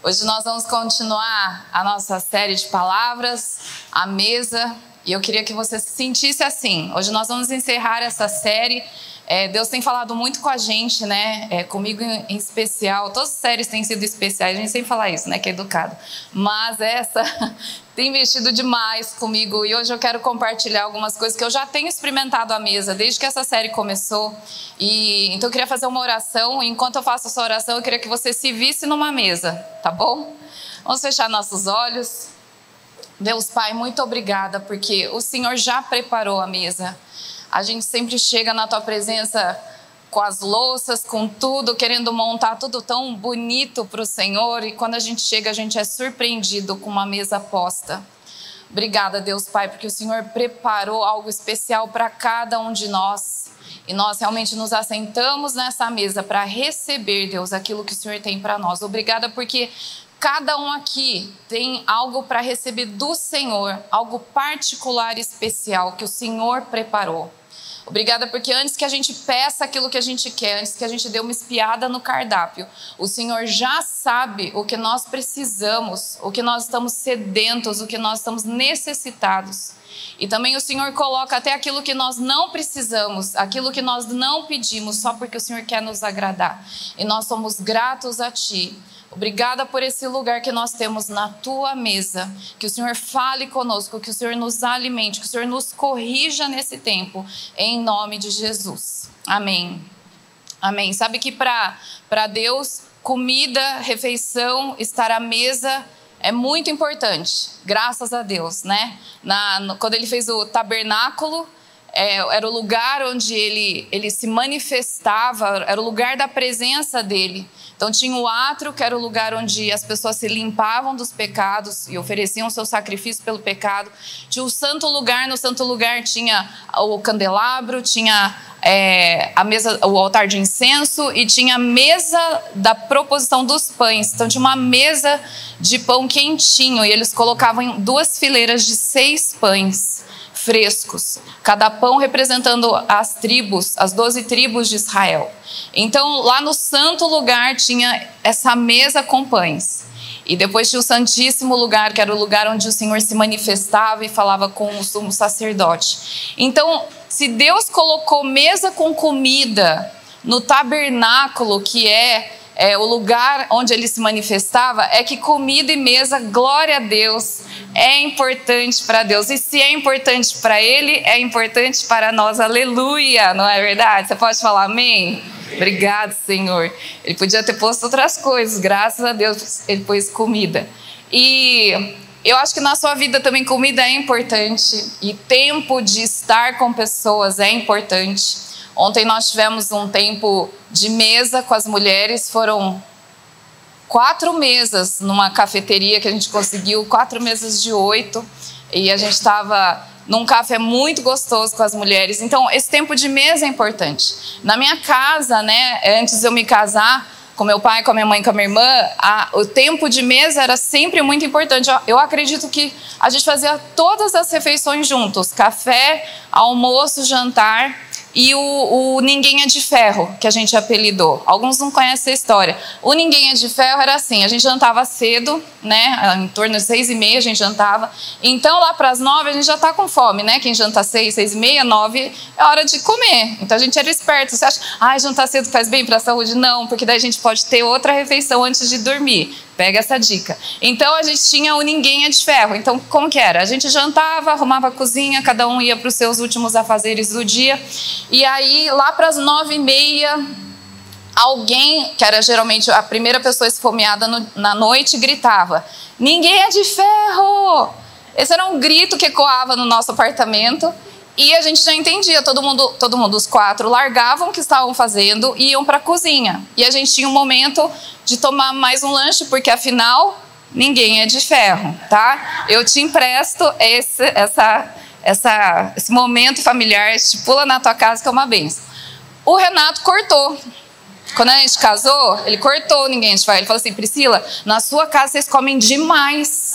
Hoje nós vamos continuar a nossa série de palavras, a mesa, e eu queria que você se sentisse assim. Hoje nós vamos encerrar essa série. É, Deus tem falado muito com a gente, né? É, comigo em especial. Todas as séries têm sido especiais, a gente sempre fala isso, né? Que é educado. Mas essa tem mexido demais comigo e hoje eu quero compartilhar algumas coisas que eu já tenho experimentado à mesa desde que essa série começou. E então eu queria fazer uma oração. Enquanto eu faço essa oração, eu queria que você se visse numa mesa, tá bom? Vamos fechar nossos olhos. Deus Pai, muito obrigada porque o Senhor já preparou a mesa. A gente sempre chega na tua presença com as louças, com tudo, querendo montar tudo tão bonito para o Senhor. E quando a gente chega, a gente é surpreendido com uma mesa posta. Obrigada, Deus Pai, porque o Senhor preparou algo especial para cada um de nós. E nós realmente nos assentamos nessa mesa para receber, Deus, aquilo que o Senhor tem para nós. Obrigada porque cada um aqui tem algo para receber do Senhor, algo particular e especial que o Senhor preparou. Obrigada porque antes que a gente peça aquilo que a gente quer, antes que a gente dê uma espiada no cardápio, o Senhor já sabe o que nós precisamos, o que nós estamos sedentos, o que nós estamos necessitados. E também o Senhor coloca até aquilo que nós não precisamos, aquilo que nós não pedimos, só porque o Senhor quer nos agradar. E nós somos gratos a Ti. Obrigada por esse lugar que nós temos na tua mesa. Que o Senhor fale conosco, que o Senhor nos alimente, que o Senhor nos corrija nesse tempo, em nome de Jesus. Amém. Amém. Sabe que para Deus, comida, refeição, estar à mesa é muito importante, graças a Deus, né? Na, no, quando ele fez o tabernáculo, é, era o lugar onde ele, ele se manifestava, era o lugar da presença dele. Então tinha o átrio, que era o lugar onde as pessoas se limpavam dos pecados e ofereciam seu sacrifício pelo pecado. Tinha o santo lugar, no santo lugar tinha o candelabro, tinha é, a mesa, o altar de incenso e tinha a mesa da proposição dos pães. Então tinha uma mesa de pão quentinho e eles colocavam duas fileiras de seis pães frescos, cada pão representando as tribos, as doze tribos de Israel. Então, lá no santo lugar tinha essa mesa com pães. E depois tinha o Santíssimo Lugar, que era o lugar onde o Senhor se manifestava e falava com o sumo sacerdote. Então, se Deus colocou mesa com comida no tabernáculo, que é é, o lugar onde ele se manifestava, é que comida e mesa, glória a Deus, é importante para Deus. E se é importante para ele, é importante para nós. Aleluia, não é verdade? Você pode falar amém? Obrigado, Senhor. Ele podia ter posto outras coisas, graças a Deus, ele pôs comida. E eu acho que na sua vida também comida é importante e tempo de estar com pessoas é importante. Ontem nós tivemos um tempo de mesa com as mulheres, foram quatro mesas numa cafeteria que a gente conseguiu, quatro mesas de oito, e a gente estava num café muito gostoso com as mulheres. Então, esse tempo de mesa é importante. Na minha casa, né, antes de eu me casar, com meu pai, com a minha mãe, com a minha irmã, a, o tempo de mesa era sempre muito importante. Eu, eu acredito que a gente fazia todas as refeições juntos: café, almoço, jantar e o, o, Ninguém é de Ferro, que a gente apelidou. Alguns não conhecem a história. O Ninguém é de Ferro era assim: a gente jantava cedo, né? Em torno de seis e meia a gente jantava. Então lá para as nove a gente já está com fome, né? Quem janta seis, seis e meia, nove é hora de comer. Então a gente era esperto. Você acha, ah, jantar cedo faz bem para a saúde? Não, porque daí a gente pode ter outra refeição antes de dormir. Pega essa dica. Então a gente tinha o Ninguém é de Ferro. Então como que era? A gente jantava, arrumava a cozinha, cada um ia para os seus últimos afazeres do dia. E aí lá para as nove e meia alguém, que era geralmente a primeira pessoa esfomeada no, na noite, gritava: Ninguém é de ferro! Esse era um grito que ecoava no nosso apartamento. E a gente já entendia, todo mundo, todo mundo, os quatro, largavam o que estavam fazendo e iam para a cozinha. E a gente tinha um momento de tomar mais um lanche, porque afinal, ninguém é de ferro, tá? Eu te empresto esse, essa, essa, esse momento familiar, estipula na tua casa que é uma benção. O Renato cortou quando a gente casou, ele cortou ninguém de Ele falou assim: Priscila, na sua casa vocês comem demais.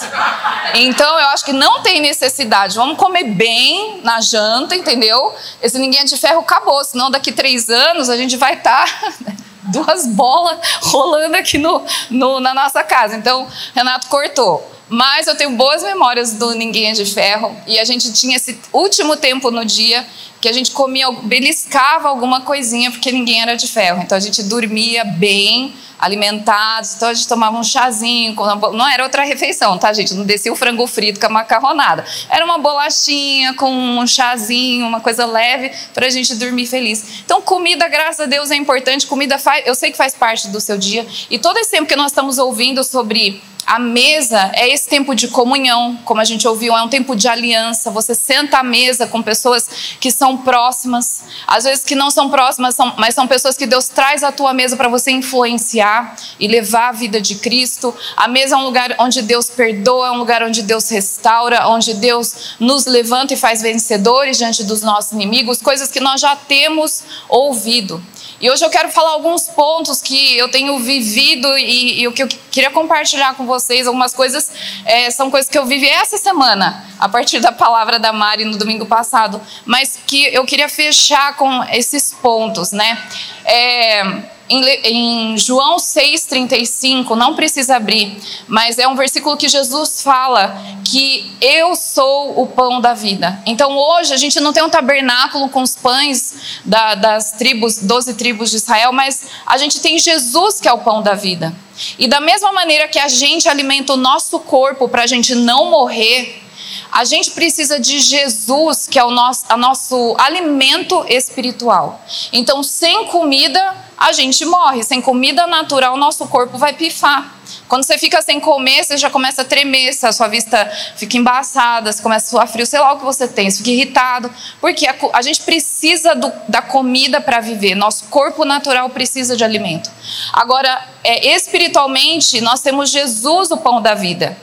Então eu acho que não tem necessidade. Vamos comer bem na janta, entendeu? Esse ninguém é de ferro acabou. Senão daqui três anos a gente vai estar. Tá duas bolas rolando aqui no, no, na nossa casa. Então, Renato cortou. Mas eu tenho boas memórias do Ninguém é de Ferro. E a gente tinha esse último tempo no dia que a gente comia, beliscava alguma coisinha, porque ninguém era de ferro. Então a gente dormia bem, alimentados. Então a gente tomava um chazinho. Não era outra refeição, tá, gente? Não descia o frango frito com a macarronada. Era uma bolachinha com um chazinho, uma coisa leve para a gente dormir feliz. Então, comida, graças a Deus, é importante. Comida faz, eu sei que faz parte do seu dia. E todo esse tempo que nós estamos ouvindo sobre a mesa é esse tempo de comunhão, como a gente ouviu, é um tempo de aliança. Você senta à mesa com pessoas que são próximas, às vezes que não são próximas, mas são pessoas que Deus traz à tua mesa para você influenciar e levar a vida de Cristo. A mesa é um lugar onde Deus perdoa, é um lugar onde Deus restaura, onde Deus nos levanta e faz vencedores diante dos nossos inimigos, coisas que nós já temos ouvido. E hoje eu quero falar alguns pontos que eu tenho vivido e, o que eu queria compartilhar com vocês. Algumas coisas é, são coisas que eu vivi essa semana, a partir da palavra da Mari no domingo passado, mas que eu queria fechar com esses pontos, né? É, em, João 6,35, não precisa abrir, mas é um versículo que Jesus fala que eu sou o pão da vida. Então hoje a gente não tem um tabernáculo com os pães da, das tribos, 12 tribos de Israel, mas a gente tem Jesus que é o pão da vida. E da mesma maneira que a gente alimenta o nosso corpo para a gente não morrer, a gente precisa de Jesus, que é o nosso, nosso alimento espiritual. Então, sem comida, a gente morre. Sem comida natural, nosso corpo vai pifar. Quando você fica sem comer, você já começa a tremer, a sua vista fica embaçada, você começa a suar frio, sei lá o que você tem, você fica irritado. Porque a, a gente precisa do, da comida para viver, nosso corpo natural precisa de alimento. Agora, é, espiritualmente, nós temos Jesus, o pão da vida.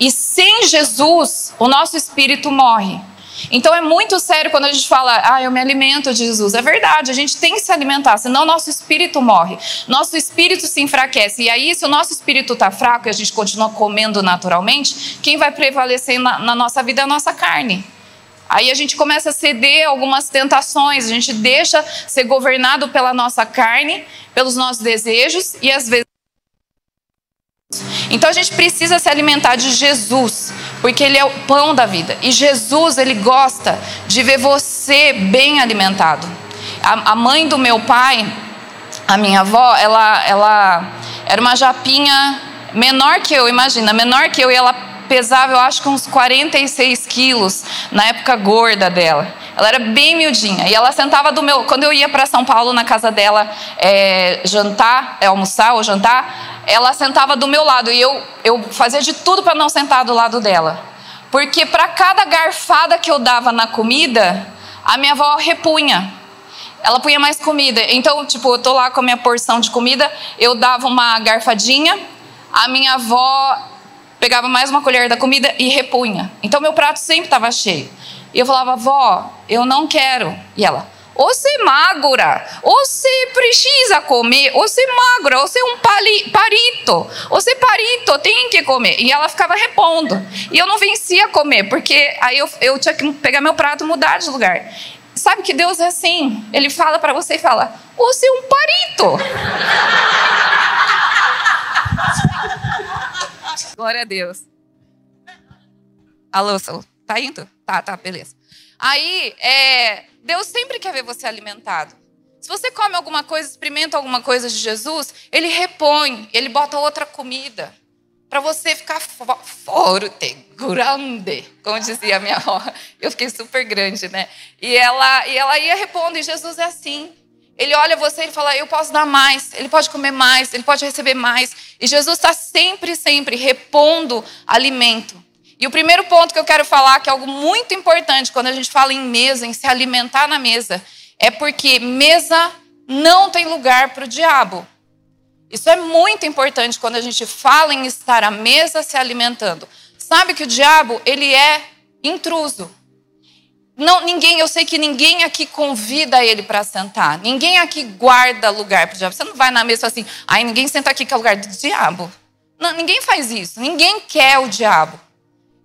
E sem Jesus, o nosso espírito morre. Então é muito sério quando a gente fala, ah, eu me alimento de Jesus. É verdade, a gente tem que se alimentar, senão nosso espírito morre. Nosso espírito se enfraquece. E aí, se o nosso espírito está fraco e a gente continua comendo naturalmente, quem vai prevalecer na, na nossa vida é a nossa carne. Aí a gente começa a ceder algumas tentações, a gente deixa ser governado pela nossa carne, pelos nossos desejos e às vezes então a gente precisa se alimentar de Jesus, porque ele é o pão da vida. E Jesus, ele gosta de ver você bem alimentado. A, a mãe do meu pai, a minha avó, ela, ela era uma japinha menor que eu, imagina, menor que eu, e ela pesava, eu acho que uns 46 quilos, na época gorda dela. Ela era bem miudinha. E ela sentava do meu. Quando eu ia para São Paulo, na casa dela, é, jantar, é, almoçar ou jantar, ela sentava do meu lado e eu, eu fazia de tudo para não sentar do lado dela. Porque para cada garfada que eu dava na comida, a minha avó repunha. Ela punha mais comida. Então, tipo, eu tô lá com a minha porção de comida, eu dava uma garfadinha, a minha avó pegava mais uma colher da comida e repunha. Então, meu prato sempre estava cheio. E eu falava, vó, eu não quero. E ela, você magra, você precisa comer, você magra, você é um pali, parito, você parito, tem que comer. E ela ficava repondo. E eu não vencia comer, porque aí eu, eu tinha que pegar meu prato e mudar de lugar. Sabe que Deus é assim? Ele fala para você e fala: Você é um parito. Glória a Deus. Alô, tá indo? Tá, tá, beleza. Aí, é, Deus sempre quer ver você alimentado. Se você come alguma coisa, experimenta alguma coisa de Jesus, ele repõe, ele bota outra comida para você ficar forte, grande, como dizia a minha avó. Eu fiquei super grande, né? E ela, e ela ia repondo, e Jesus é assim. Ele olha você e fala: Eu posso dar mais, ele pode comer mais, ele pode receber mais. E Jesus está sempre, sempre repondo alimento. E o primeiro ponto que eu quero falar, que é algo muito importante quando a gente fala em mesa, em se alimentar na mesa, é porque mesa não tem lugar para o diabo. Isso é muito importante quando a gente fala em estar à mesa se alimentando. Sabe que o diabo, ele é intruso. Não, ninguém, eu sei que ninguém aqui convida ele para sentar. Ninguém aqui guarda lugar para o diabo. Você não vai na mesa assim, aí ninguém senta aqui que é lugar do diabo. Não, ninguém faz isso. Ninguém quer o diabo.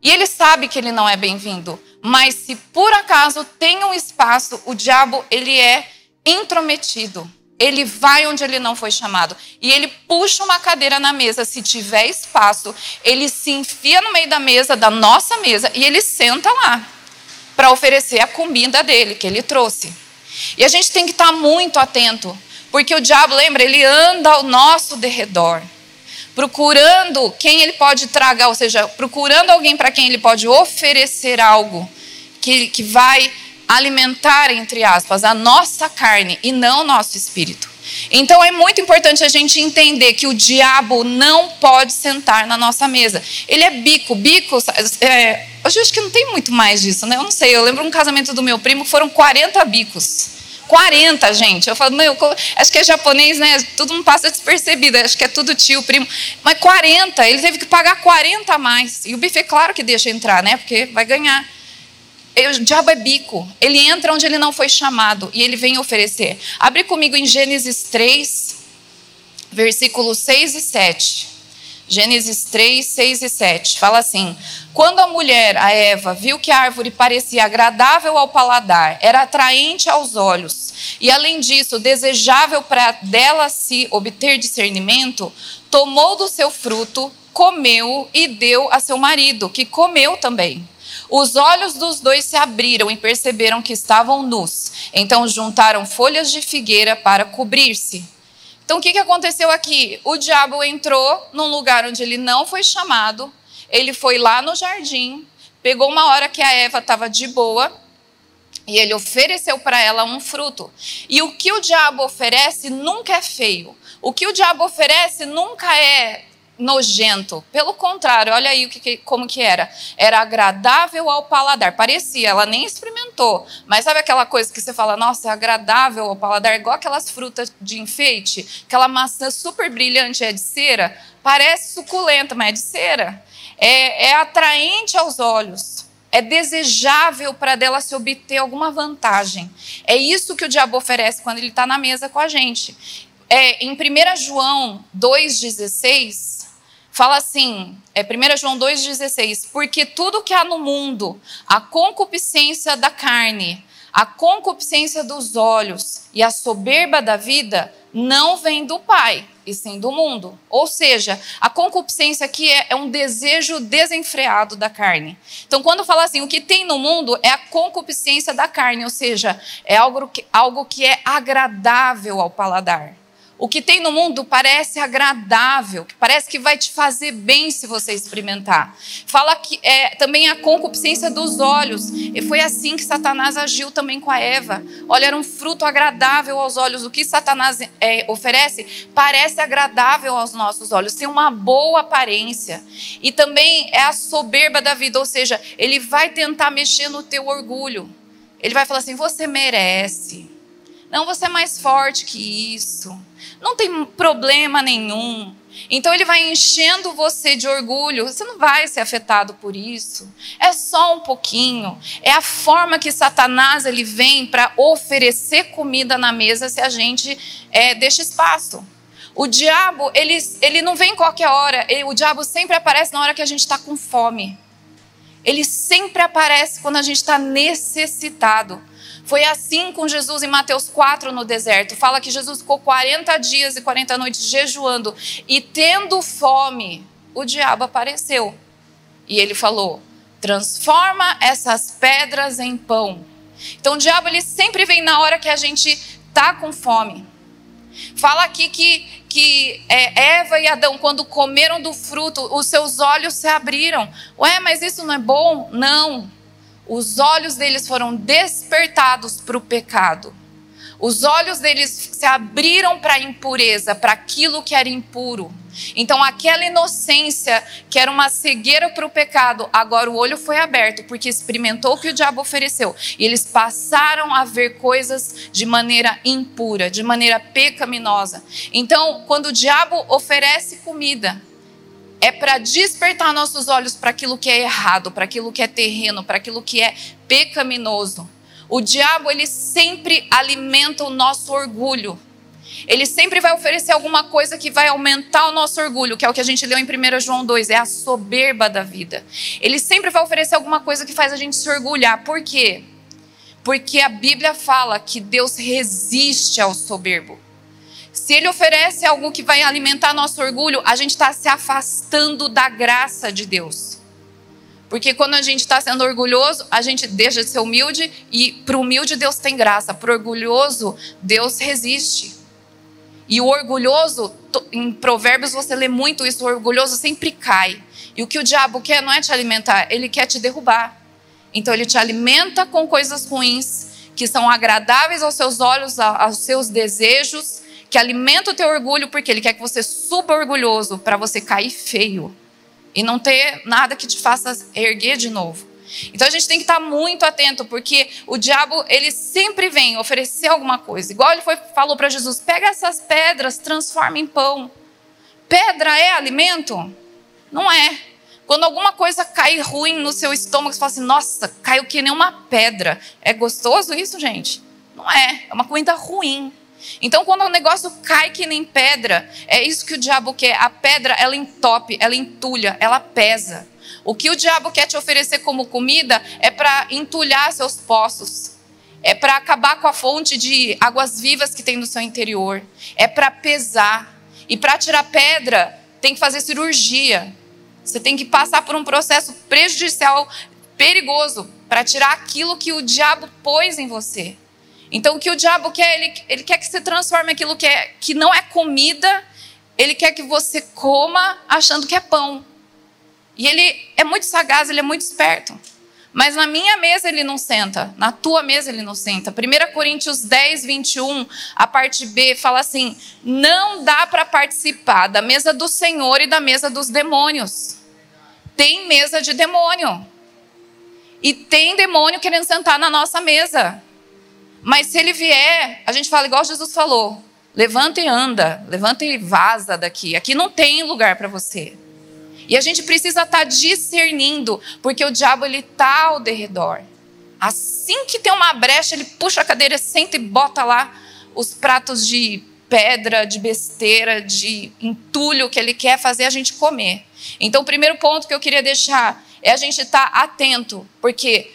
E ele sabe que ele não é bem-vindo. Mas se por acaso tem um espaço, o diabo ele é intrometido. ele vai onde ele não foi chamado. E ele puxa uma cadeira na mesa, se tiver espaço, ele se enfia no meio da mesa, da nossa mesa, e ele senta lá para oferecer a comida dele, que ele trouxe. E a gente tem que estar tá muito atento, porque o diabo, lembra, ele anda ao nosso derredor, procurando quem ele pode tragar, ou seja, procurando alguém para quem ele pode oferecer algo que, que vai alimentar, entre aspas, a nossa carne e não o nosso espírito. Então é muito importante a gente entender que o diabo não pode sentar na nossa mesa. Ele é bico, bico. É, hoje eu acho que não tem muito mais disso, né? Eu não sei. Eu lembro um casamento do meu primo, foram 40 bicos. 40, gente. Eu falo, meu, acho que é japonês, né? Tudo não passa despercebido. Acho que é tudo tio, primo. Mas 40, ele teve que pagar 40 a mais. E o buffet, claro que deixa entrar, né? Porque vai ganhar. O diabo é bico. Ele entra onde ele não foi chamado e ele vem oferecer. Abre comigo em Gênesis 3, versículos 6 e 7. Gênesis 3, 6 e 7. Fala assim: Quando a mulher, a Eva, viu que a árvore parecia agradável ao paladar, era atraente aos olhos, e além disso, desejável para dela se obter discernimento, tomou do seu fruto, comeu e deu a seu marido, que comeu também. Os olhos dos dois se abriram e perceberam que estavam nus. Então juntaram folhas de figueira para cobrir-se. Então o que, que aconteceu aqui? O diabo entrou num lugar onde ele não foi chamado. Ele foi lá no jardim, pegou uma hora que a Eva estava de boa e ele ofereceu para ela um fruto. E o que o diabo oferece nunca é feio. O que o diabo oferece nunca é nojento. Pelo contrário, olha aí o que, como que era. Era agradável ao paladar. Parecia, ela nem experimentou. Mas sabe aquela coisa que você fala, nossa, é agradável ao paladar, igual aquelas frutas de enfeite, aquela maçã super brilhante é de cera, parece suculenta, mas é de cera. É, é atraente aos olhos. É desejável para dela se obter alguma vantagem. É isso que o diabo oferece quando ele está na mesa com a gente. É, em 1 João 2,16, Fala assim, é 1 João 2,16: Porque tudo que há no mundo, a concupiscência da carne, a concupiscência dos olhos e a soberba da vida, não vem do Pai, e sim do mundo. Ou seja, a concupiscência aqui é, é, um desejo desenfreado da carne. Então, quando fala assim, o que tem no mundo é a concupiscência da carne, ou seja, é algo que, algo que é agradável ao paladar. O que tem no mundo parece agradável, parece que vai te fazer bem se você experimentar. Fala que é também a concupiscência dos olhos. E foi assim que Satanás agiu também com a Eva. Olha, era um fruto agradável aos olhos. O que Satanás é, oferece parece agradável aos nossos olhos, tem uma boa aparência. E também é a soberba da vida, ou seja, ele vai tentar mexer no teu orgulho. Ele vai falar assim: você merece. Não, você é mais forte que isso não tem problema nenhum. Então ele vai enchendo você de orgulho, você não vai ser afetado por isso. É só um pouquinho. É a forma que Satanás ele vem para oferecer comida na mesa se a gente é, deixa espaço. O diabo ele, ele não vem qualquer hora. O diabo sempre aparece na hora que a gente está com fome. Ele sempre aparece quando a gente está necessitado. Foi assim com Jesus em Mateus 4 no deserto. Fala que Jesus ficou 40 dias e 40 noites jejuando e tendo fome, o diabo apareceu. E ele falou: "Transforma essas pedras em pão". Então o diabo ele sempre vem na hora que a gente tá com fome. Fala aqui que, que é, Eva e Adão, quando comeram do fruto, os seus olhos se abriram. Ué, mas isso não é bom? Não os olhos deles foram despertados para o pecado. Os olhos deles se abriram para a impureza, para aquilo que era impuro. Então, aquela inocência que era uma cegueira para o pecado, agora o olho foi aberto, porque experimentou o que o diabo ofereceu. E eles passaram a ver coisas de maneira impura, de maneira pecaminosa. Então, quando o diabo oferece comida, é para despertar nossos olhos para aquilo que é errado, para aquilo que é terreno, para aquilo que é pecaminoso. O diabo, ele sempre alimenta o nosso orgulho. Ele sempre vai oferecer alguma coisa que vai aumentar o nosso orgulho, que é o que a gente leu em 1 João 2, é a soberba da vida. Ele sempre vai oferecer alguma coisa que faz a gente se orgulhar. Por quê? Porque a Bíblia fala que Deus resiste ao soberbo. Se ele oferece algo que vai alimentar nosso orgulho, a gente está se afastando da graça de Deus. Porque quando a gente está sendo orgulhoso, a gente deixa de ser humilde e para o humilde Deus tem graça, para o orgulhoso Deus resiste. E o orgulhoso, em Provérbios você lê muito isso, o orgulhoso sempre cai. E o que o diabo quer não é te alimentar, ele quer te derrubar. Então ele te alimenta com coisas ruins, que são agradáveis aos seus olhos, aos seus desejos, que alimenta o teu orgulho, porque ele quer que você suba orgulhoso para você cair feio e não ter nada que te faça erguer de novo. Então a gente tem que estar muito atento, porque o diabo, ele sempre vem oferecer alguma coisa. Igual ele foi, falou para Jesus: pega essas pedras, transforma em pão. Pedra é alimento? Não é. Quando alguma coisa cai ruim no seu estômago, você fala assim: nossa, caiu que nem uma pedra. É gostoso isso, gente? Não é. É uma comida ruim. Então, quando o negócio cai que nem pedra, é isso que o diabo quer. A pedra, ela entope, ela entulha, ela pesa. O que o diabo quer te oferecer como comida é para entulhar seus poços. É para acabar com a fonte de águas vivas que tem no seu interior. É para pesar. E para tirar pedra, tem que fazer cirurgia. Você tem que passar por um processo prejudicial, perigoso, para tirar aquilo que o diabo pôs em você. Então, o que o diabo quer, ele, ele quer que você transforme aquilo que, é, que não é comida, ele quer que você coma achando que é pão. E ele é muito sagaz, ele é muito esperto. Mas na minha mesa ele não senta, na tua mesa ele não senta. 1 Coríntios 10, 21, a parte B, fala assim: não dá para participar da mesa do Senhor e da mesa dos demônios. Tem mesa de demônio. E tem demônio querendo sentar na nossa mesa. Mas se ele vier, a gente fala igual Jesus falou: levanta e anda, levanta e vaza daqui. Aqui não tem lugar para você. E a gente precisa estar tá discernindo, porque o diabo ele tá ao derredor. Assim que tem uma brecha, ele puxa a cadeira, senta e bota lá os pratos de pedra, de besteira, de entulho que ele quer fazer a gente comer. Então, o primeiro ponto que eu queria deixar é a gente estar tá atento, porque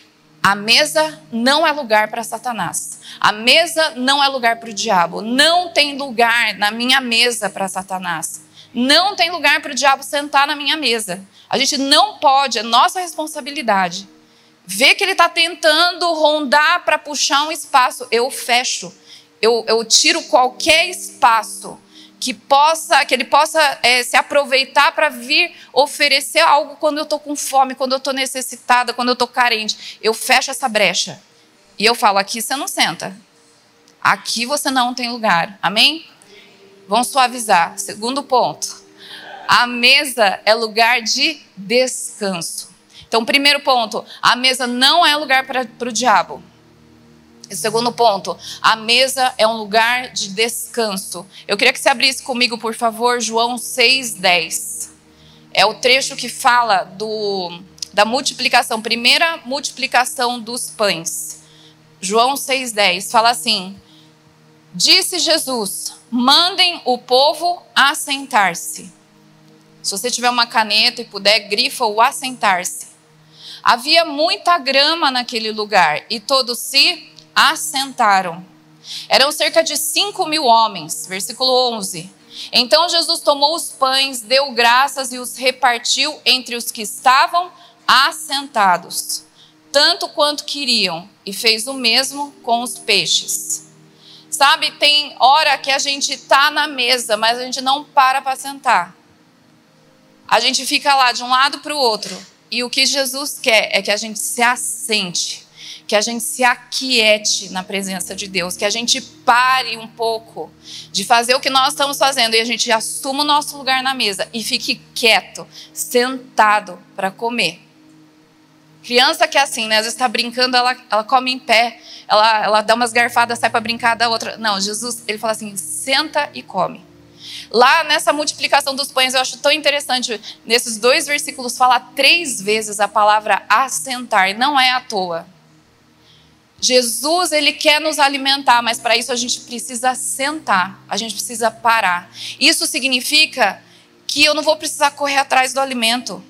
a mesa não é lugar para Satanás. A mesa não é lugar para o diabo. Não tem lugar na minha mesa para Satanás. Não tem lugar para o diabo sentar na minha mesa. A gente não pode, é nossa responsabilidade. Ver que ele está tentando rondar para puxar um espaço, eu fecho. Eu, eu tiro qualquer espaço que possa, que ele possa é, se aproveitar para vir oferecer algo quando eu estou com fome, quando eu estou necessitada, quando eu estou carente. Eu fecho essa brecha e eu falo: aqui você não senta, aqui você não tem lugar. Amém? Vamos suavizar. Segundo ponto. A mesa é lugar de descanso. Então, primeiro ponto, a mesa não é lugar para o diabo. Segundo ponto, a mesa é um lugar de descanso. Eu queria que você abrisse comigo, por favor, João 6,10. É o trecho que fala do, da multiplicação, primeira multiplicação dos pães. João 6,10 fala assim: Disse Jesus: mandem o povo assentar-se. Se você tiver uma caneta e puder, grifa o assentar-se. Havia muita grama naquele lugar e todos se assentaram. Eram cerca de cinco mil homens. Versículo 11. Então Jesus tomou os pães, deu graças e os repartiu entre os que estavam assentados, tanto quanto queriam, e fez o mesmo com os peixes. Sabe, tem hora que a gente está na mesa, mas a gente não para para sentar. A gente fica lá de um lado para o outro. E o que Jesus quer é que a gente se assente, que a gente se aquiete na presença de Deus, que a gente pare um pouco de fazer o que nós estamos fazendo e a gente assuma o nosso lugar na mesa e fique quieto, sentado para comer. Criança que é assim, né? Às vezes está brincando, ela, ela come em pé ela, ela dá umas garfadas, sai para brincar da outra. Não, Jesus, ele fala assim: senta e come. Lá nessa multiplicação dos pães, eu acho tão interessante, nesses dois versículos, fala três vezes a palavra assentar, não é à toa. Jesus, ele quer nos alimentar, mas para isso a gente precisa sentar, a gente precisa parar. Isso significa que eu não vou precisar correr atrás do alimento.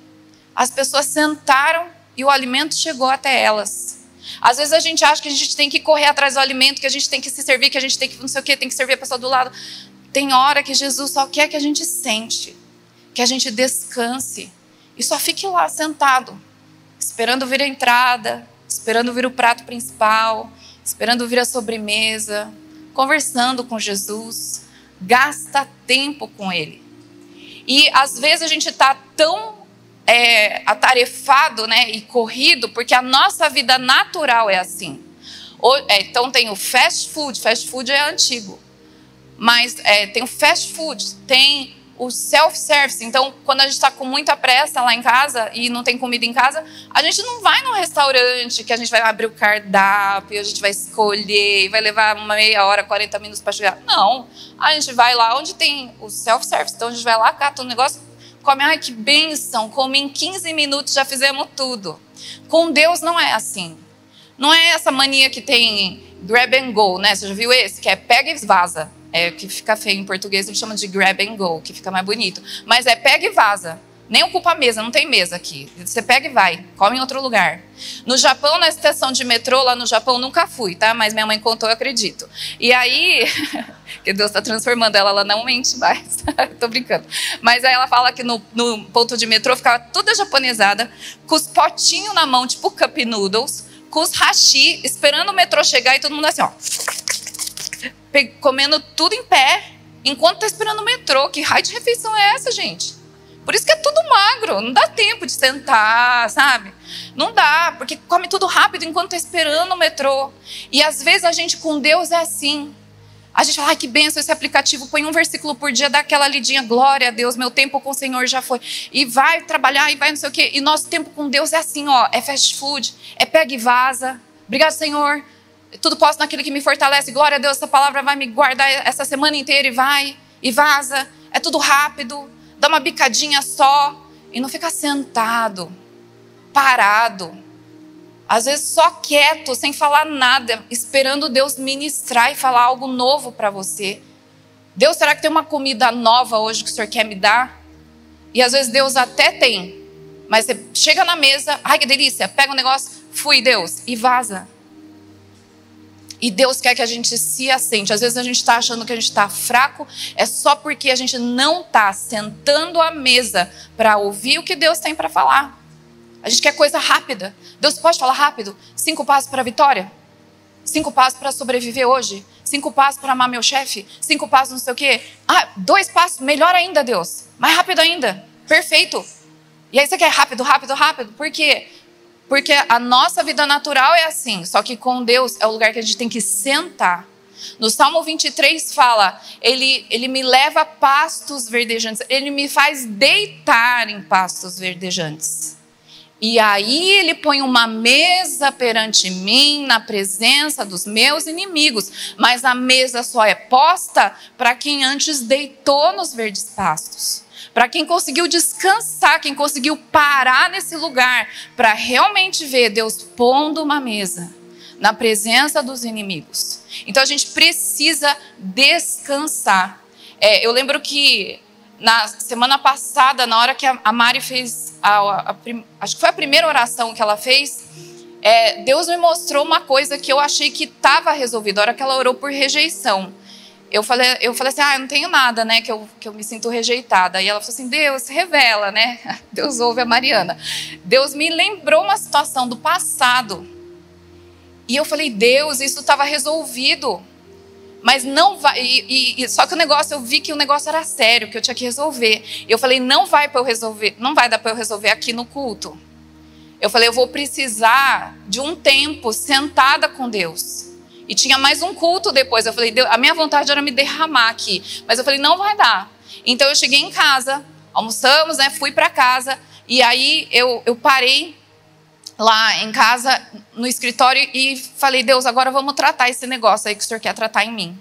As pessoas sentaram e o alimento chegou até elas. Às vezes a gente acha que a gente tem que correr atrás do alimento, que a gente tem que se servir, que a gente tem que não sei o quê, tem que servir a pessoa do lado. tem hora que Jesus só quer que a gente sente, que a gente descanse e só fique lá sentado, esperando vir a entrada, esperando vir o prato principal, esperando vir a sobremesa, conversando com Jesus. Gasta tempo com Ele. E às vezes a gente está tão é, atarefado né, e corrido, porque a nossa vida natural é assim. O, é, então tem o fast food, fast food é antigo. Mas é, tem o fast food, tem o self-service. Então, quando a gente está com muita pressa lá em casa e não tem comida em casa, a gente não vai no restaurante que a gente vai abrir o cardápio, a gente vai escolher vai levar uma meia hora, 40 minutos para chegar. Não. A gente vai lá onde tem o self-service. Então, a gente vai lá, cata um negócio, come, ai que benção, come em 15 minutos, já fizemos tudo. Com Deus não é assim. Não é essa mania que tem grab and go, né? Você já viu esse? Que é pega e vaza. É, que fica feio em português, a gente chama de grab and go, que fica mais bonito. Mas é pega e vaza. Nem ocupa a mesa, não tem mesa aqui. Você pega e vai, come em outro lugar. No Japão, na estação de metrô, lá no Japão, nunca fui, tá? Mas minha mãe contou, eu acredito. E aí, que Deus está transformando ela, ela não mente mais. Tô brincando. Mas aí ela fala que no, no ponto de metrô ficava toda japonesada, com os potinhos na mão, tipo cup noodles, com os hashi, esperando o metrô chegar e todo mundo assim, ó comendo tudo em pé, enquanto está esperando o metrô. Que raio de refeição é essa, gente? Por isso que é tudo magro, não dá tempo de sentar, sabe? Não dá, porque come tudo rápido enquanto está esperando o metrô. E às vezes a gente com Deus é assim. A gente fala, ai que benção esse aplicativo, põe um versículo por dia, dá aquela lidinha, glória a Deus, meu tempo com o Senhor já foi. E vai trabalhar, e vai não sei o quê. E nosso tempo com Deus é assim, ó, é fast food, é pega e vaza. Obrigado, Senhor, tudo posso naquele que me fortalece. Glória a Deus, essa palavra vai me guardar essa semana inteira e vai, e vaza. É tudo rápido, dá uma bicadinha só e não fica sentado, parado. Às vezes só quieto, sem falar nada, esperando Deus ministrar e falar algo novo para você. Deus, será que tem uma comida nova hoje que o Senhor quer me dar? E às vezes Deus até tem, mas você chega na mesa, ai que delícia, pega um negócio, fui Deus, e vaza. E Deus quer que a gente se assente. Às vezes a gente está achando que a gente está fraco, é só porque a gente não está sentando à mesa para ouvir o que Deus tem para falar. A gente quer coisa rápida. Deus pode falar rápido? Cinco passos para a vitória? Cinco passos para sobreviver hoje? Cinco passos para amar meu chefe? Cinco passos não sei o quê? Ah, dois passos, melhor ainda, Deus. Mais rápido ainda. Perfeito. E aí você quer rápido, rápido, rápido? Por quê? Porque a nossa vida natural é assim, só que com Deus é o lugar que a gente tem que sentar. No Salmo 23 fala: ele, ele me leva a pastos verdejantes, ele me faz deitar em pastos verdejantes. E aí ele põe uma mesa perante mim, na presença dos meus inimigos. Mas a mesa só é posta para quem antes deitou nos verdes pastos para quem conseguiu descansar, quem conseguiu parar nesse lugar para realmente ver Deus pondo uma mesa na presença dos inimigos. Então a gente precisa descansar. É, eu lembro que na semana passada, na hora que a Mari fez, a, a, a, acho que foi a primeira oração que ela fez, é, Deus me mostrou uma coisa que eu achei que estava resolvida. A hora que ela orou por rejeição eu falei, eu falei assim, ah, eu não tenho nada, né, que eu, que eu me sinto rejeitada. E ela falou assim, Deus, revela, né? Deus ouve a Mariana. Deus me lembrou uma situação do passado. E eu falei, Deus, isso estava resolvido. Mas não vai. E, e, só que o negócio, eu vi que o negócio era sério, que eu tinha que resolver. Eu falei, não vai para eu resolver, não vai dar para eu resolver aqui no culto. Eu falei, eu vou precisar de um tempo sentada com Deus e tinha mais um culto depois. Eu falei, a minha vontade era me derramar aqui. Mas eu falei, não vai dar. Então eu cheguei em casa, almoçamos, né? Fui para casa. E aí eu, eu parei lá em casa, no escritório, e falei, Deus, agora vamos tratar esse negócio aí que o Senhor quer tratar em mim.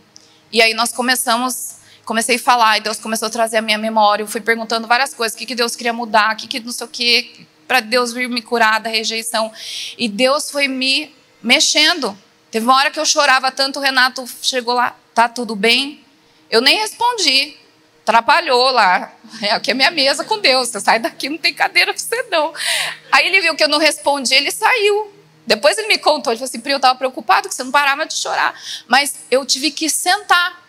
E aí nós começamos, comecei a falar, e Deus começou a trazer a minha memória. Eu fui perguntando várias coisas, o que, que Deus queria mudar, o que, que não sei o que, para Deus vir me curar da rejeição. E Deus foi me mexendo. Teve uma hora que eu chorava tanto, o Renato chegou lá, tá tudo bem? Eu nem respondi. Atrapalhou lá. É aqui é minha mesa com Deus. Você sai daqui, não tem cadeira pra você não. Aí ele viu que eu não respondi, ele saiu. Depois ele me contou, ele falou assim, Pri, eu estava preocupado que você não parava de chorar. Mas eu tive que sentar.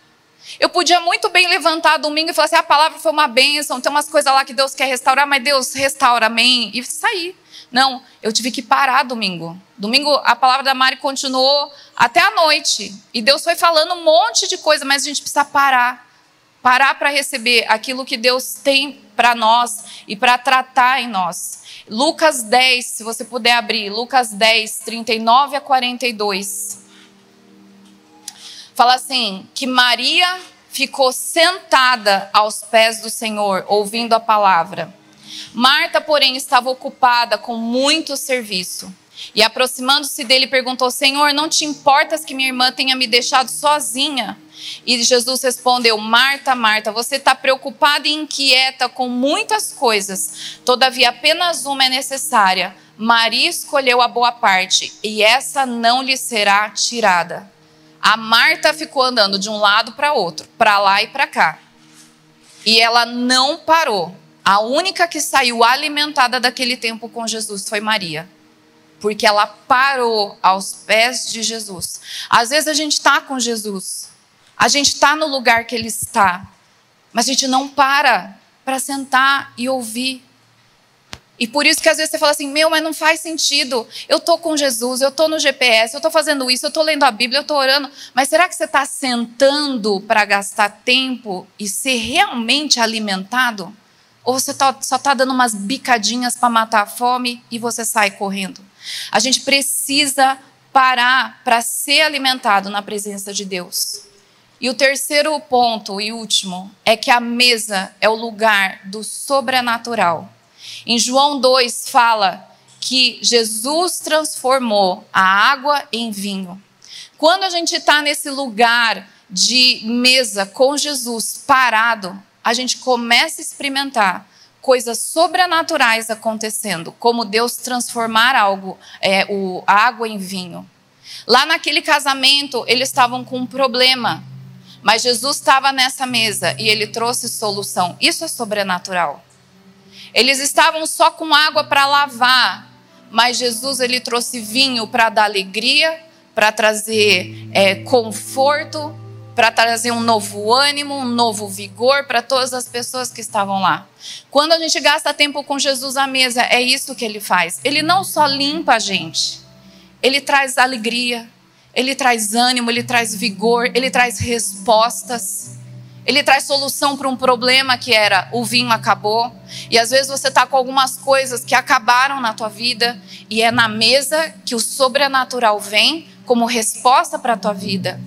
Eu podia muito bem levantar domingo e falar assim: a palavra foi uma bênção, tem umas coisas lá que Deus quer restaurar, mas Deus restaura, amém, e sair. Não, eu tive que parar domingo. Domingo a palavra da Mari continuou até a noite. E Deus foi falando um monte de coisa, mas a gente precisa parar. Parar para receber aquilo que Deus tem para nós e para tratar em nós. Lucas 10, se você puder abrir, Lucas 10, 39 a 42. Fala assim: que Maria ficou sentada aos pés do Senhor, ouvindo a palavra. Marta, porém, estava ocupada com muito serviço. E aproximando-se dele, perguntou: Senhor, não te importas que minha irmã tenha me deixado sozinha? E Jesus respondeu: Marta, Marta, você está preocupada e inquieta com muitas coisas, todavia apenas uma é necessária. Maria escolheu a boa parte, e essa não lhe será tirada. A Marta ficou andando de um lado para outro, para lá e para cá. E ela não parou a única que saiu alimentada daquele tempo com Jesus foi Maria. Porque ela parou aos pés de Jesus. Às vezes a gente está com Jesus, a gente está no lugar que ele está, mas a gente não para para sentar e ouvir. E por isso que às vezes você fala assim: meu, mas não faz sentido. Eu estou com Jesus, eu estou no GPS, eu estou fazendo isso, eu estou lendo a Bíblia, eu estou orando. Mas será que você está sentando para gastar tempo e ser realmente alimentado? Ou você tá, só está dando umas bicadinhas para matar a fome e você sai correndo? A gente precisa parar para ser alimentado na presença de Deus. E o terceiro ponto e último é que a mesa é o lugar do sobrenatural. Em João 2 fala que Jesus transformou a água em vinho. Quando a gente está nesse lugar de mesa com Jesus parado, a gente começa a experimentar coisas sobrenaturais acontecendo, como Deus transformar algo, é, o, a água em vinho. Lá naquele casamento, eles estavam com um problema, mas Jesus estava nessa mesa e ele trouxe solução. Isso é sobrenatural. Eles estavam só com água para lavar, mas Jesus ele trouxe vinho para dar alegria, para trazer é, conforto, para trazer um novo ânimo, um novo vigor para todas as pessoas que estavam lá. Quando a gente gasta tempo com Jesus à mesa, é isso que ele faz. Ele não só limpa a gente, ele traz alegria, ele traz ânimo, ele traz vigor, ele traz respostas. Ele traz solução para um problema que era o vinho acabou. E às vezes você está com algumas coisas que acabaram na tua vida e é na mesa que o sobrenatural vem como resposta para a tua vida.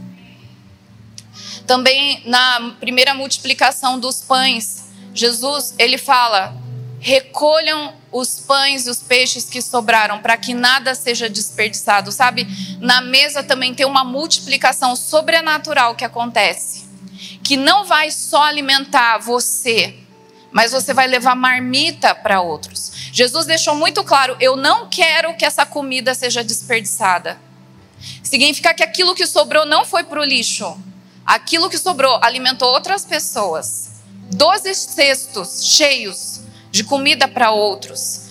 Também na primeira multiplicação dos pães, Jesus, ele fala: "Recolham os pães e os peixes que sobraram, para que nada seja desperdiçado", sabe? Na mesa também tem uma multiplicação sobrenatural que acontece, que não vai só alimentar você, mas você vai levar marmita para outros. Jesus deixou muito claro: eu não quero que essa comida seja desperdiçada. Significa que aquilo que sobrou não foi para o lixo, Aquilo que sobrou alimentou outras pessoas. Doze cestos cheios de comida para outros.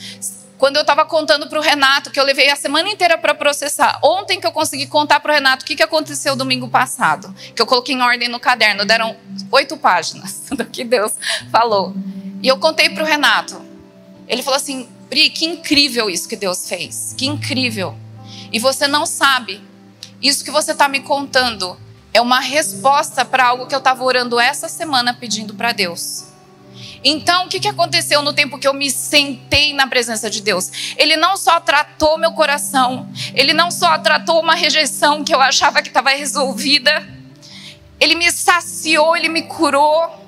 Quando eu estava contando para o Renato, que eu levei a semana inteira para processar, ontem que eu consegui contar para o Renato o que, que aconteceu domingo passado, que eu coloquei em ordem no caderno, deram oito páginas do que Deus falou. E eu contei para o Renato. Ele falou assim: Bri, que incrível isso que Deus fez, que incrível. E você não sabe, isso que você está me contando é uma resposta para algo que eu estava orando essa semana pedindo para Deus. Então, o que, que aconteceu no tempo que eu me sentei na presença de Deus? Ele não só tratou meu coração, ele não só tratou uma rejeição que eu achava que estava resolvida, ele me saciou, ele me curou,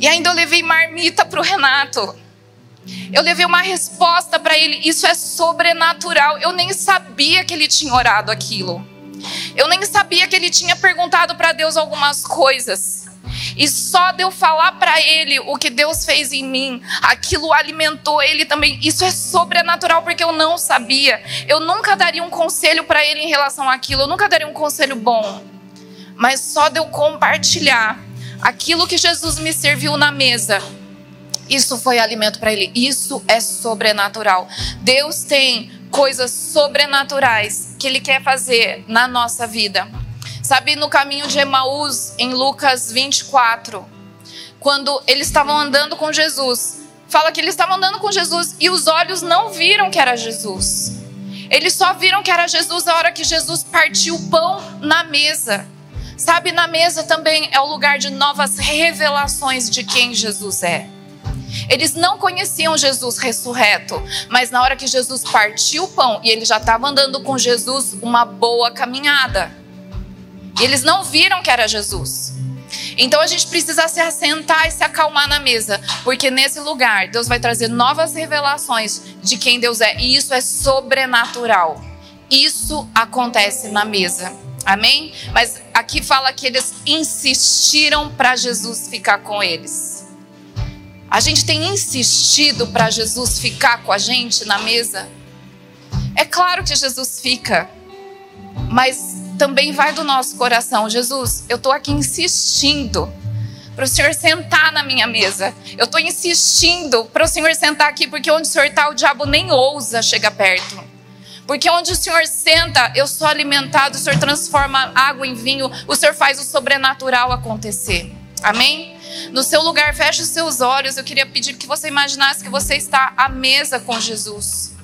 e ainda eu levei marmita para o Renato. Eu levei uma resposta para ele, isso é sobrenatural. Eu nem sabia que ele tinha orado aquilo. Eu nem sabia que ele tinha perguntado para Deus algumas coisas. E só de eu falar para ele o que Deus fez em mim, aquilo alimentou ele também. Isso é sobrenatural porque eu não sabia. Eu nunca daria um conselho para ele em relação àquilo, eu nunca daria um conselho bom. Mas só de eu compartilhar aquilo que Jesus me serviu na mesa, isso foi alimento para ele. Isso é sobrenatural. Deus tem coisas sobrenaturais que Ele quer fazer na nossa vida. Sabe, no caminho de Emaús, em Lucas 24, quando eles estavam andando com Jesus, fala que eles estavam andando com Jesus e os olhos não viram que era Jesus. Eles só viram que era Jesus a hora que Jesus partiu o pão na mesa. Sabe, na mesa também é o lugar de novas revelações de quem Jesus é. Eles não conheciam Jesus ressurreto, mas na hora que Jesus partiu o pão e ele já estava andando com Jesus uma boa caminhada. E eles não viram que era Jesus. Então a gente precisa se assentar e se acalmar na mesa, porque nesse lugar Deus vai trazer novas revelações de quem Deus é, e isso é sobrenatural. Isso acontece na mesa. Amém? Mas aqui fala que eles insistiram para Jesus ficar com eles. A gente tem insistido para Jesus ficar com a gente na mesa? É claro que Jesus fica, mas também vai do nosso coração. Jesus, eu estou aqui insistindo para o Senhor sentar na minha mesa. Eu estou insistindo para o Senhor sentar aqui, porque onde o Senhor está, o diabo nem ousa chegar perto. Porque onde o Senhor senta, eu sou alimentado, o Senhor transforma água em vinho, o Senhor faz o sobrenatural acontecer. Amém? No seu lugar, feche os seus olhos. Eu queria pedir que você imaginasse que você está à mesa com Jesus.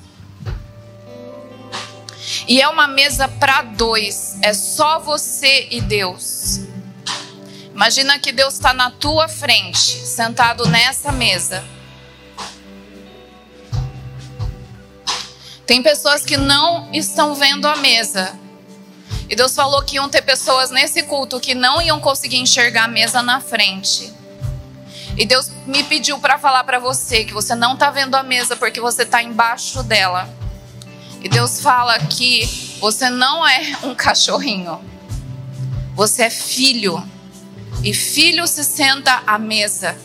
E é uma mesa para dois, é só você e Deus. Imagina que Deus está na tua frente, sentado nessa mesa. Tem pessoas que não estão vendo a mesa. E Deus falou que iam ter pessoas nesse culto que não iam conseguir enxergar a mesa na frente. E Deus me pediu para falar para você que você não está vendo a mesa porque você está embaixo dela. E Deus fala que você não é um cachorrinho. Você é filho. E filho se senta à mesa.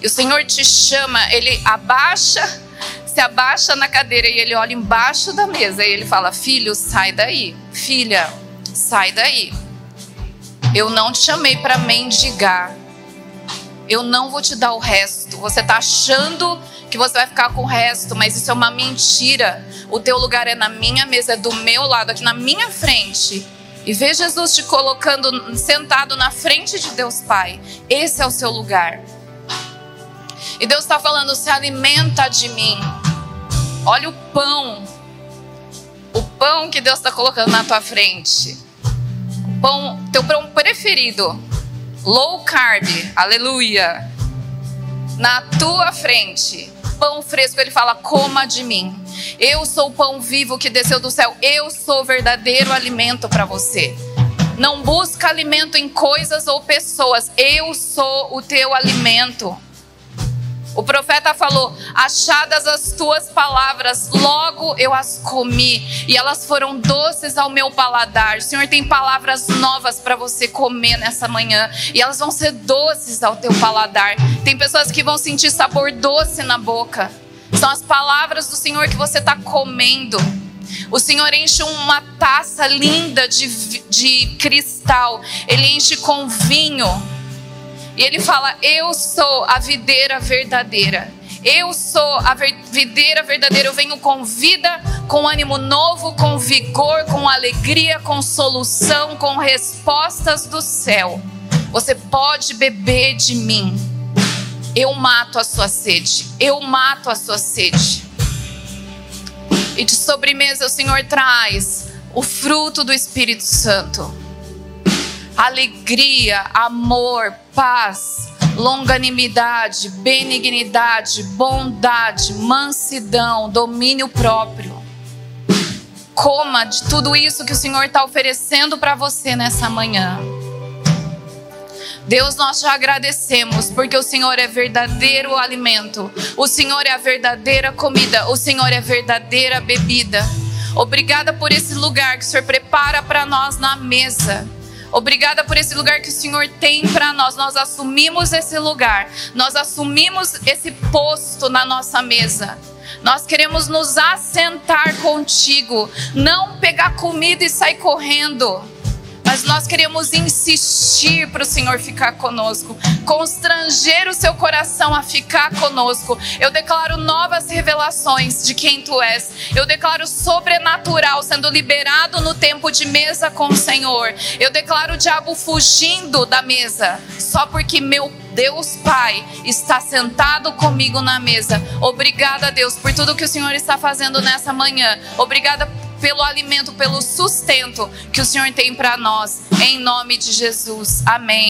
E o Senhor te chama, ele abaixa, se abaixa na cadeira e ele olha embaixo da mesa e ele fala: Filho, sai daí. Filha, sai daí. Eu não te chamei para mendigar. Eu não vou te dar o resto. Você está achando que você vai ficar com o resto, mas isso é uma mentira. O teu lugar é na minha mesa, é do meu lado, aqui na minha frente. E vê Jesus te colocando sentado na frente de Deus Pai. Esse é o seu lugar. E Deus está falando: se alimenta de mim. Olha o pão. O pão que Deus está colocando na tua frente. O pão, teu pão preferido. Low carb. Aleluia. Na tua frente pão fresco, ele fala: coma de mim. Eu sou o pão vivo que desceu do céu. Eu sou o verdadeiro alimento para você. Não busca alimento em coisas ou pessoas. Eu sou o teu alimento. O profeta falou: Achadas as tuas palavras, logo eu as comi, e elas foram doces ao meu paladar. O Senhor tem palavras novas para você comer nessa manhã, e elas vão ser doces ao teu paladar. Tem pessoas que vão sentir sabor doce na boca. São as palavras do Senhor que você está comendo. O Senhor enche uma taça linda de, de cristal, Ele enche com vinho e ele fala: Eu sou a videira verdadeira. Eu sou a videira verdadeira. Eu venho com vida, com ânimo novo, com vigor, com alegria, com solução, com respostas do céu. Você pode beber de mim. Eu mato a sua sede. Eu mato a sua sede. E de sobremesa o Senhor traz o fruto do Espírito Santo alegria, amor, paz, longanimidade, benignidade, bondade, mansidão, domínio próprio. Coma de tudo isso que o Senhor está oferecendo para você nessa manhã. Deus, nós já agradecemos porque o Senhor é verdadeiro alimento, o Senhor é a verdadeira comida, o Senhor é a verdadeira bebida. Obrigada por esse lugar que o Senhor prepara para nós na mesa. Obrigada por esse lugar que o Senhor tem para nós. Nós assumimos esse lugar. Nós assumimos esse posto na nossa mesa. Nós queremos nos assentar contigo, não pegar comida e sair correndo. Mas nós queremos insistir para o Senhor ficar conosco, constranger o seu coração a ficar conosco. Eu declaro novas revelações de quem tu és. Eu declaro sobrenatural sendo liberado no tempo de mesa com o Senhor. Eu declaro o diabo fugindo da mesa, só porque meu Deus Pai está sentado comigo na mesa. Obrigada, Deus, por tudo que o Senhor está fazendo nessa manhã. Obrigada pelo alimento, pelo sustento que o Senhor tem para nós. Em nome de Jesus. Amém.